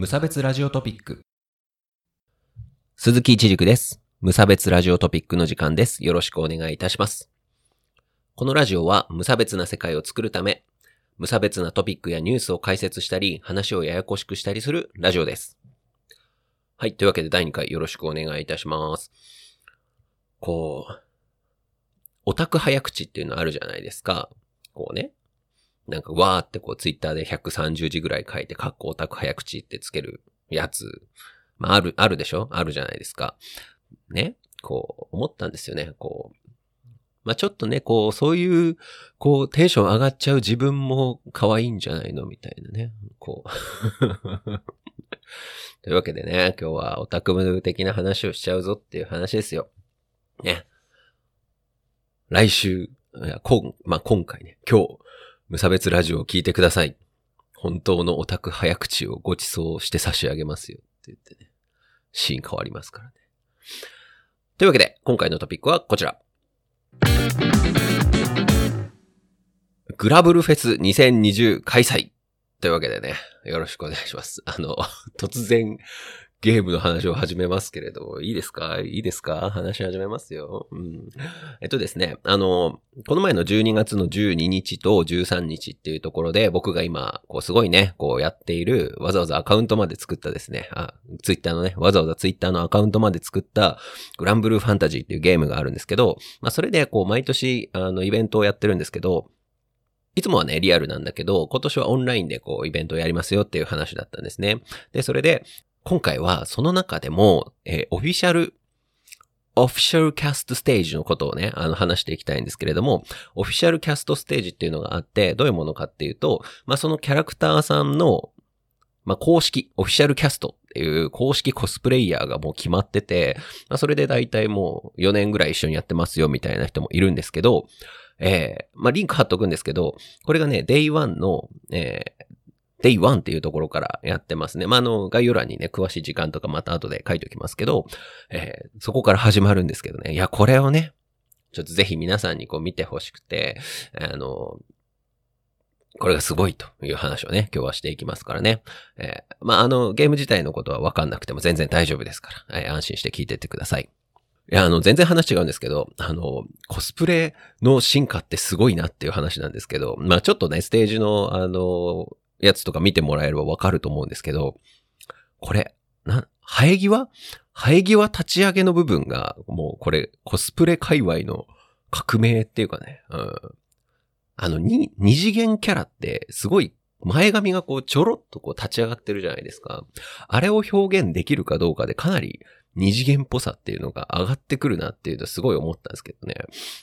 無差別ラジオトピック。鈴木一軸です。無差別ラジオトピックの時間です。よろしくお願いいたします。このラジオは無差別な世界を作るため、無差別なトピックやニュースを解説したり、話をややこしくしたりするラジオです。はい。というわけで第2回よろしくお願いいたします。こう、オタク早口っていうのあるじゃないですか。こうね。なんかわーってこうツイッターで130字ぐらい書いて、かっこオタク早口ってつけるやつ。まあある、あるでしょ？あるじゃないですか。ね？こう、思ったんですよね。こう。まあちょっとね、こう、そういう、こう、テンション上がっちゃう自分も可愛いんじゃないの？みたいなね。こう。というわけでね、今日はオタクム的な話をしちゃうぞっていう話ですよ。ね。来週、いや、今、まあ、今回ね、今日、無差別ラジオを聞いてください。本当のオタク早口をご馳走して差し上げますよって言ってね、シーン変わりますからね。というわけで、今回のトピックはこちら。グラブルフェス2020開催というわけでね、よろしくお願いします。あの、突然、ゲームの話を始めますけれど、いいですか？いいですか？話し始めますよ。うん。えっとですね、あの、この前の12月の12日と13日っていうところで、僕が今、こうすごいね、こうやっている、わざわざアカウントまで作ったですね、あ、ツイッターのね、わざわざツイッターのアカウントまで作った、グランブルーファンタジーっていうゲームがあるんですけど、まあそれでこう毎年、あの、イベントをやってるんですけど、いつもはね、リアルなんだけど、今年はオンラインでこう、イベントをやりますよっていう話だったんですね。で、それで、今回はその中でも、えーオフィシャル、オフィシャルキャストステージのことをね、あの話していきたいんですけれども、オフィシャルキャストステージっていうのがあって、どういうものかっていうと、まあ、そのキャラクターさんの、まあ、公式、オフィシャルキャストっていう公式コスプレイヤーがもう決まってて、まあ、それで大体もう4年ぐらい一緒にやってますよみたいな人もいるんですけど、えー、まあ、リンク貼っとくんですけど、これがね、Day1 の、えー、Day1 っていうところからやってますね。まあ、あの、概要欄にね、詳しい時間とかまた後で書いておきますけど、えーそこから始まるんですけどね。いや、これをね、ちょっとぜひ皆さんにこう見てほしくて、あの、これがすごいという話をね、今日はしていきますからね。えーまあ、あの、ゲーム自体のことはわかんなくても全然大丈夫ですから、えー安心して聞いてってください。いや、あの、全然話違うんですけど、あの、コスプレの進化ってすごいなっていう話なんですけど、まあちょっとね、ステージの、あの、やつとか見てもらえればわかると思うんですけど、これ、な、生え際？生え際立ち上げの部分が、もうこれ、コスプレ界隈の革命っていうかね、うん。あの、に、二次元キャラって、すごい、前髪がこう、ちょろっとこう立ち上がってるじゃないですか。あれを表現できるかどうかで、かなり二次元っぽさっていうのが上がってくるなっていうのすごい思ったんですけどね。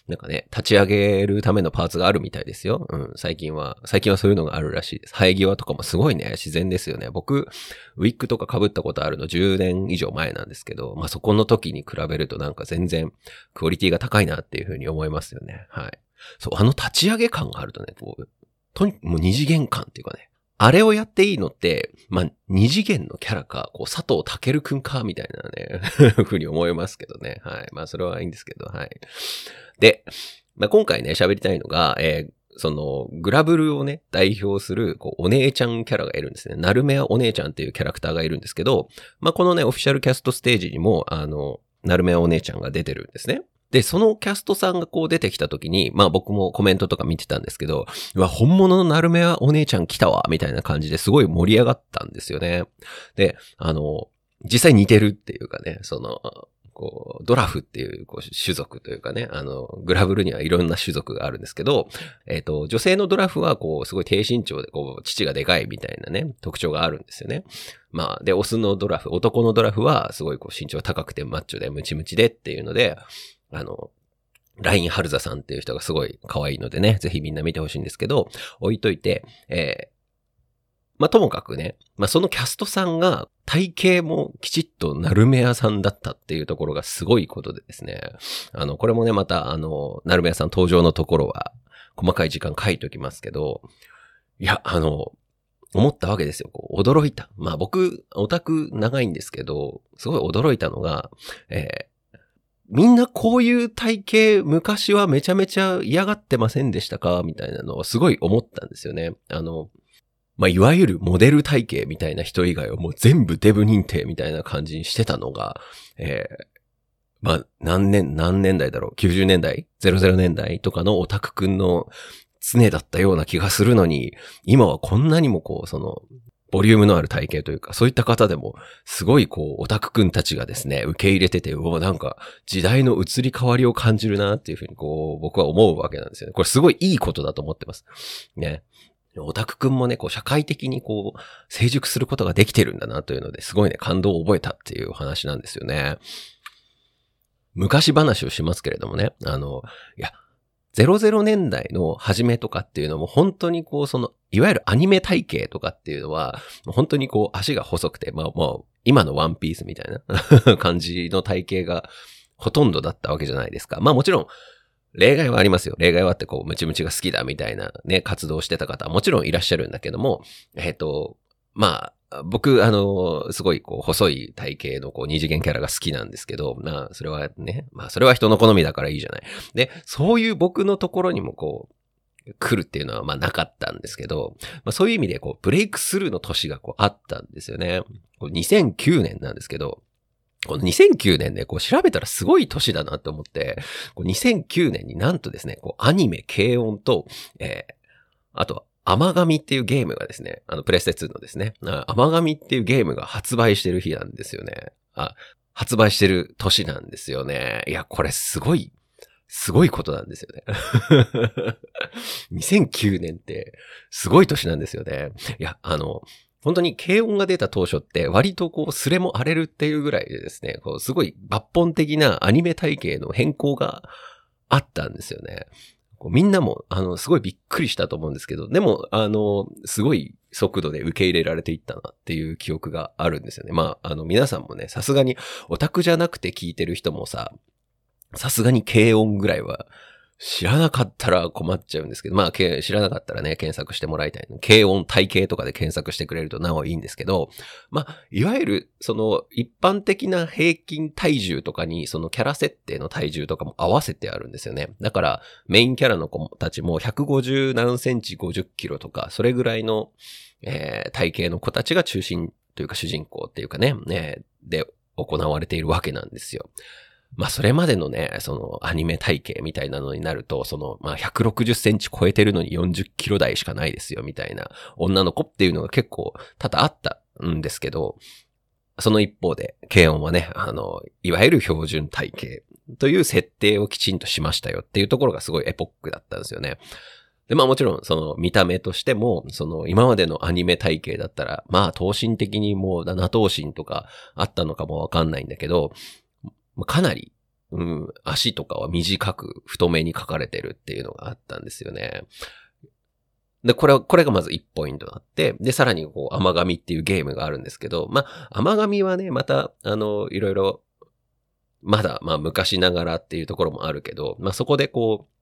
なんかね、立ち上げるためのパーツがあるみたいですよ。うん、最近は、最近はそういうのがあるらしいです。生え際とかもすごいね、自然ですよね。僕、ウィッグとか被ったことあるの10年以上前なんですけど、まあそこの時に比べるとなんか全然クオリティが高いなっていうふうに思いますよね。はい。そう、あの立ち上げ感があるとね、こう、とに、もう二次元感っていうかね、あれをやっていいのって、まあ、二次元のキャラか、こう、佐藤健くんか、みたいなね、ふうに思いますけどね。はい。まあ、それはいいんですけど、はい。で、まあ、今回ね、喋りたいのが、えーその、グラブルをね、代表する、こう、お姉ちゃんキャラがいるんですね。ナルメアお姉ちゃんっていうキャラクターがいるんですけど、まあ、このね、オフィシャルキャストステージにも、あの、ナルメアお姉ちゃんが出てるんですね。で、そのキャストさんがこう出てきた時に、まあ僕もコメントとか見てたんですけど、うわ、本物のナルメアお姉ちゃん来たわ、みたいな感じですごい盛り上がったんですよね。で、あの、実際似てるっていうかね、その、こう、ドラフっていうこう種族というかね、あの、グラブルにはいろんな種族があるんですけど、えっ、と、女性のドラフはこう、すごい低身長で、こう、父がでかいみたいなね、特徴があるんですよね。まあ、で、オスのドラフ、男のドラフは、すごいこう、身長高くてマッチョでムチムチでっていうので、あの、ラインハルザさんっていう人がすごい可愛いのでね、ぜひみんな見てほしいんですけど、置いといて、えーまあ、ともかくね、まあ、そのキャストさんが体型もきちっとナルメアさんだったっていうところがすごいことでですね。あの、これもね、また、あの、ナルメアさん登場のところは、細かい時間書いておきますけど、いや、あの、思ったわけですよ。こう驚いた。まあ僕、オタク長いんですけど、すごい驚いたのが、えーみんなこういう体型、昔はめちゃめちゃ嫌がってませんでしたか？みたいなのをすごい思ったんですよね。あの、まあ、いわゆるモデル体系みたいな人以外はもう全部デブ認定みたいな感じにしてたのが、えー、まあ、何年、何年代だろう ?90 年代 ?00 年代とかのオタクくんの常だったような気がするのに、今はこんなにもこう、その、ボリュームのある体型というか、そういった方でも、すごいこう、オタクくんたちがですね、受け入れてて、うお、なんか、時代の移り変わりを感じるなっていうふうにこう、僕は思うわけなんですよね。これすごいいいことだと思ってます。ね。オタクくんもね、こう、社会的にこう、成熟することができてるんだなというので、すごいね、感動を覚えたっていう話なんですよね。昔話をしますけれどもね、あの、いや、00年代の初めとかっていうのも本当にこう、その、いわゆるアニメ体型とかっていうのは、本当にこう足が細くて、まあもう今のワンピースみたいな 感じの体型がほとんどだったわけじゃないですか。まあもちろん、例外はありますよ。例外はってこう、ムチムチが好きだみたいなね、活動してた方はもちろんいらっしゃるんだけども、えっ、ー、と、まあ、僕、あの、すごい、こう、細い体型の、こう、二次元キャラが好きなんですけど、まあ、それはね、まあ、それは人の好みだからいいじゃない。で、そういう僕のところにも、こう、来るっていうのは、まあ、なかったんですけど、まあ、そういう意味で、こう、ブレイクスルーの年が、こう、あったんですよね。こ2009年なんですけど、この2009年ね、こう調べたらすごい年だなと思って、こう2009年になんとですね、こうアニメ、軽音と、えー、あとは甘神っていうゲームがですね、あの、プレステ2のですね、甘神っていうゲームが発売してる日なんですよね。あ、発売してる年なんですよね。いや、これすごい、すごいことなんですよね。2009年ってすごい年なんですよね。いや、あの、本当に軽音が出た当初って割とこうスレも荒れるっていうぐらいでですね、こうすごい抜本的なアニメ体系の変更があったんですよね。こうみんなも、あの、すごいびっくりしたと思うんですけど、でも、あの、すごい速度で受け入れられていったなっていう記憶があるんですよね。まあ、あの、皆さんもね、さすがにオタクじゃなくて聞いてる人もさ、さすがに軽音ぐらいは知らなかったら困っちゃうんですけど、まあ、知らなかったらね、検索してもらいたい。軽音体系とかで検索してくれるとなおいいんですけど、まあ、いわゆる、その、一般的な平均体重とかに、そのキャラ設定の体重とかも合わせてあるんですよね。だから、メインキャラの子たちも150何センチ50キロとか、それぐらいの、えー、体型の子たちが中心というか主人公っていうかね、ね、で行われているわけなんですよ。まあそれまでのね、そのアニメ体型みたいなのになると、そのまあ160センチ超えてるのに40キロ台しかないですよみたいな女の子っていうのが結構多々あったんですけど、その一方で、軽音はね、あの、いわゆる標準体型という設定をきちんとしましたよっていうところがすごいエポックだったんですよね。で、まあもちろん、その見た目としても、その今までのアニメ体型だったら、まあ等身的にもう七頭身とかあったのかもわかんないんだけど、かなり、うん、足とかは短く太めに書かれてるっていうのがあったんですよね。で、これは、これがまず1ポイントあって、で、さらにこう、甘神っていうゲームがあるんですけど、まあ、甘神はね、また、あの、いろいろ、まだ、まあ、昔ながらっていうところもあるけど、まあ、そこでこう、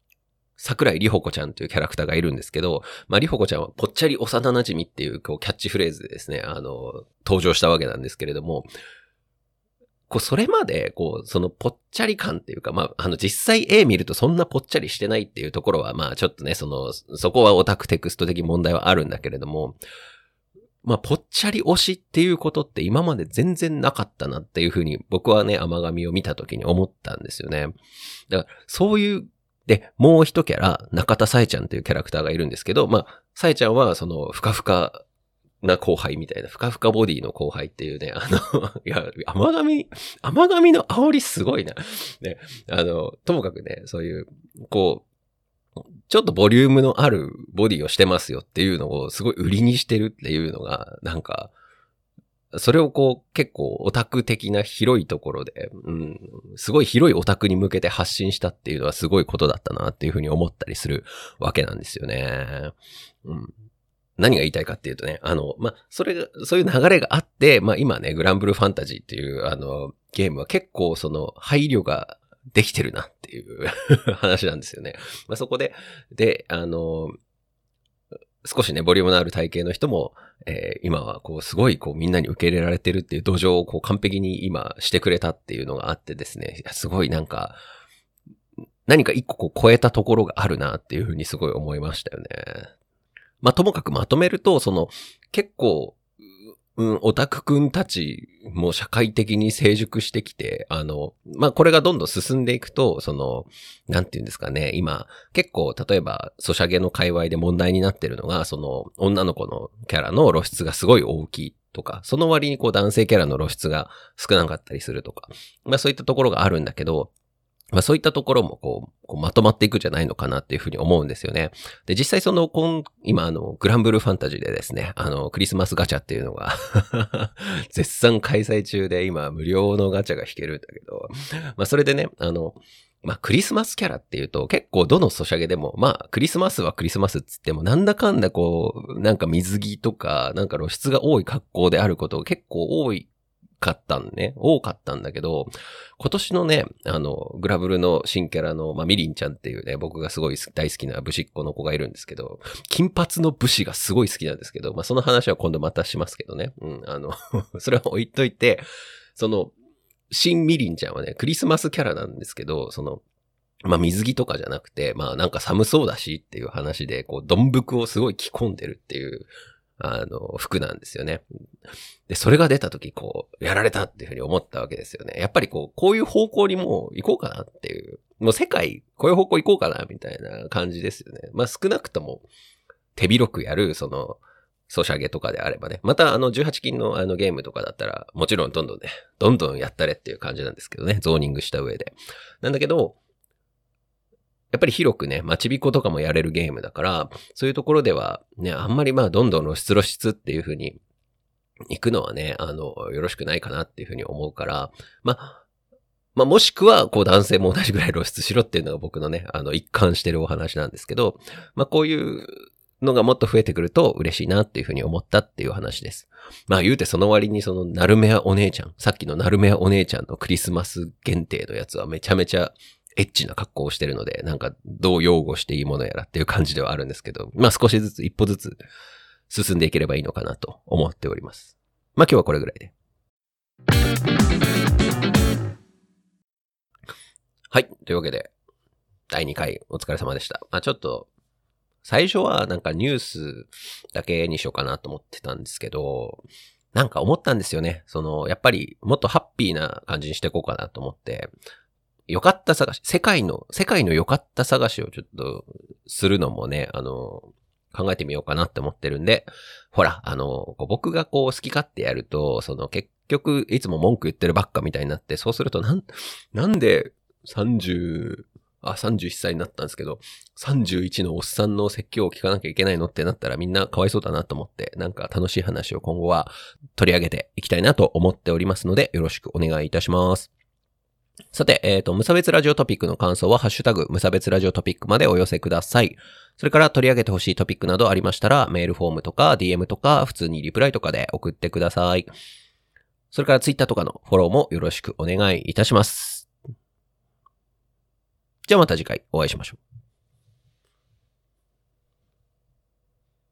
桜井里穂子ちゃんというキャラクターがいるんですけど、まあ、里穂子ちゃんはぽっちゃり幼馴染っていう、こう、キャッチフレーズでですね、あの、登場したわけなんですけれども、こう、それまで、こう、そのぽっちゃり感っていうか、まあ、あの、実際絵見るとそんなぽっちゃりしてないっていうところは、まあ、ちょっとね、その、そこはオタクテクスト的問題はあるんだけれども、まあ、ぽっちゃり推しっていうことって今まで全然なかったなっていうふうに僕はね、甘神を見た時に思ったんですよね。だから、そういう、で、もう一キャラ、中田さえちゃんっていうキャラクターがいるんですけど、まあ、さえちゃんは、その、ふかふかな後輩みたいな、ふかふかボディの後輩っていうね、あの、いや、甘神、甘神の煽りすごいな。ね、あの、ともかくね、そういう、こう、ちょっとボリュームのあるボディをしてますよっていうのをすごい売りにしてるっていうのが、なんか、それをこう結構オタク的な広いところで、うん、すごい広いオタクに向けて発信したっていうのはすごいことだったなっていうふうに思ったりするわけなんですよね。うん、何が言いたいかっていうとね、あの、まあ、それが、そういう流れがあって、まあ、今ね、グランブルファンタジーっていう、あの、ゲームは結構その配慮ができてるなっていう 話なんですよね。まあ、そこで、で、あの、少しね、ボリュームのある体型の人も、えー、今はこう、すごいこう、みんなに受け入れられてるっていう土壌をこう、完璧に今してくれたっていうのがあってですね、すごいなんか、何か一個こう超えたところがあるなっていうふうにすごい思いましたよね。まあ、ともかくまとめると、その、結構、うん、オタクくんたちも社会的に成熟してきて、あの、まあ、これがどんどん進んでいくと、その、なんて言うんですかね、今、結構、例えば、ソシャゲの界隈で問題になってるのが、その、女の子のキャラの露出がすごい大きいとか、その割にこう男性キャラの露出が少なかったりするとか、まあそういったところがあるんだけど、まあそういったところもこう、こうまとまっていくんじゃないのかなっていうふうに思うんですよね。で、実際その、今今あの、グランブルーファンタジーでですね、あの、クリスマスガチャっていうのが 絶賛開催中で今無料のガチャが引けるんだけど、まあそれでね、あの、まあクリスマスキャラっていうと結構どのソシャゲでも、まあクリスマスはクリスマスっつってもなんだかんだこう、なんか水着とか、なんか露出が多い格好であること結構多いかったんね、多かったんだけど、今年のね、あの、グラブルの新キャラの、まあ、ミリンちゃんっていうね、僕がすごい大好きな武士っ子の子がいるんですけど、金髪の武士がすごい好きなんですけど、まあ、その話は今度またしますけどね。うん、あの それは置いといて、その、新ミリンちゃんはね、クリスマスキャラなんですけど、その、まあ水着とかじゃなくて、まあなんか寒そうだしっていう話で、こう、どんぶくをすごい着込んでるっていうあの、服なんですよね。で、それが出た時、こう、やられたっていうふうに思ったわけですよね。やっぱりこう、こういう方向にもう行こうかなっていう、もう世界、こういう方向行こうかな、みたいな感じですよね。まあ少なくとも、手広くやる、その、ソシャゲとかであればね。また、あの、18金のあのゲームとかだったら、もちろんどんどんね、どんどんやったれっていう感じなんですけどね。ゾーニングした上で。なんだけど、やっぱり広くね、待ちびことかもやれるゲームだから、そういうところではね、あんまりまあどんどん露出露出っていう風に行くのはね、あの、よろしくないかなっていう風に思うから、まあ、まあ、もしくは、こう男性も同じぐらい露出しろっていうのが僕のね、あの、一貫してるお話なんですけど、まあ、こういうのがもっと増えてくると嬉しいなっていうふうに思ったっていう話です。まあ言うてその割にそのナルメアお姉ちゃん、さっきのナルメアお姉ちゃんのクリスマス限定のやつはめちゃめちゃエッチな格好をしてるので、なんかどう擁護していいものやらっていう感じではあるんですけど、まあ少しずつ、一歩ずつ進んでいければいいのかなと思っております。まあ今日はこれぐらいで。はい。というわけで、第2回お疲れ様でした。まあちょっと、最初はなんかニュースだけにしようかなと思ってたんですけど、なんか思ったんですよね。その、やっぱりもっとハッピーな感じにしていこうかなと思って、良かった探し、世界の、世界の良かった探しをちょっとするのもね、あの、考えてみようかなって思ってるんで、ほら、あの、僕がこう好き勝手やると、その結局いつも文句言ってるばっかみたいになって、そうするとなん、なんで30、あ、31歳になったんですけど、31のおっさんの説教を聞かなきゃいけないのってなったらみんなかわいそうだなと思って、なんか楽しい話を今後は取り上げていきたいなと思っておりますので、よろしくお願いいたします。さて、えっ、ー、と、無差別ラジオトピックの感想は、ハッシュタグ、無差別ラジオトピックまでお寄せください。それから取り上げてほしいトピックなどありましたら、メールフォームとか DM とか、普通にリプライとかで送ってください。それからツイッターとかのフォローもよろしくお願いいたします。じゃあまた次回お会いしましょう。